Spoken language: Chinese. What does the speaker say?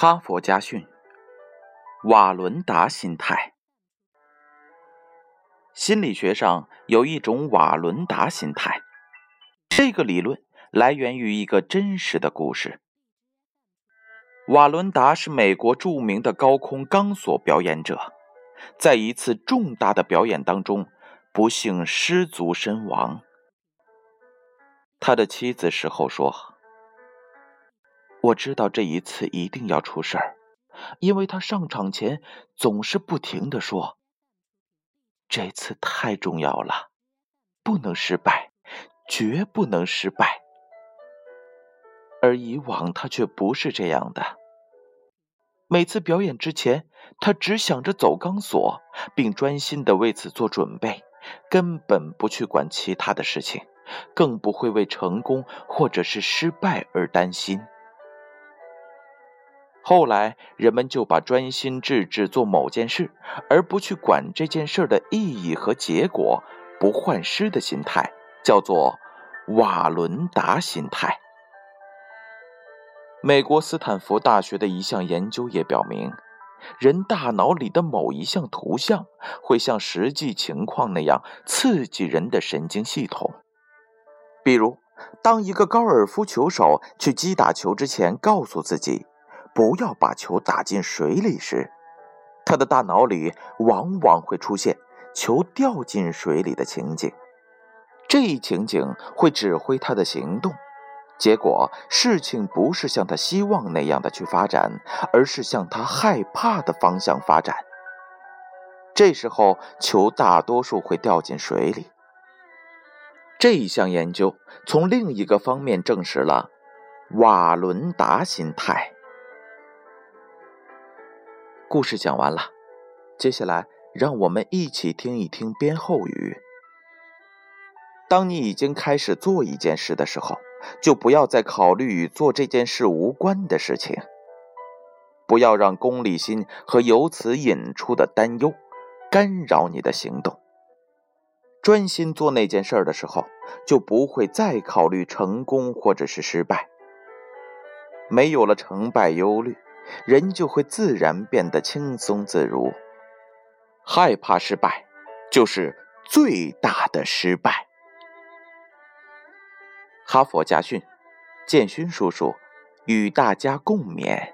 哈佛家训：瓦伦达心态。心理学上有一种瓦伦达心态，这个理论来源于一个真实的故事。瓦伦达是美国著名的高空钢索表演者，在一次重大的表演当中，不幸失足身亡。他的妻子事后说。我知道这一次一定要出事儿，因为他上场前总是不停的说：“这次太重要了，不能失败，绝不能失败。”而以往他却不是这样的。每次表演之前，他只想着走钢索，并专心的为此做准备，根本不去管其他的事情，更不会为成功或者是失败而担心。后来，人们就把专心致志做某件事，而不去管这件事的意义和结果，不患失的心态，叫做瓦伦达心态。美国斯坦福大学的一项研究也表明，人大脑里的某一项图像会像实际情况那样刺激人的神经系统。比如，当一个高尔夫球手去击打球之前，告诉自己。不要把球打进水里时，他的大脑里往往会出现球掉进水里的情景。这一情景会指挥他的行动，结果事情不是像他希望那样的去发展，而是向他害怕的方向发展。这时候，球大多数会掉进水里。这一项研究从另一个方面证实了瓦伦达心态。故事讲完了，接下来让我们一起听一听编后语。当你已经开始做一件事的时候，就不要再考虑与做这件事无关的事情，不要让功利心和由此引出的担忧干扰你的行动。专心做那件事的时候，就不会再考虑成功或者是失败，没有了成败忧虑。人就会自然变得轻松自如。害怕失败，就是最大的失败。哈佛家训，建勋叔叔与大家共勉。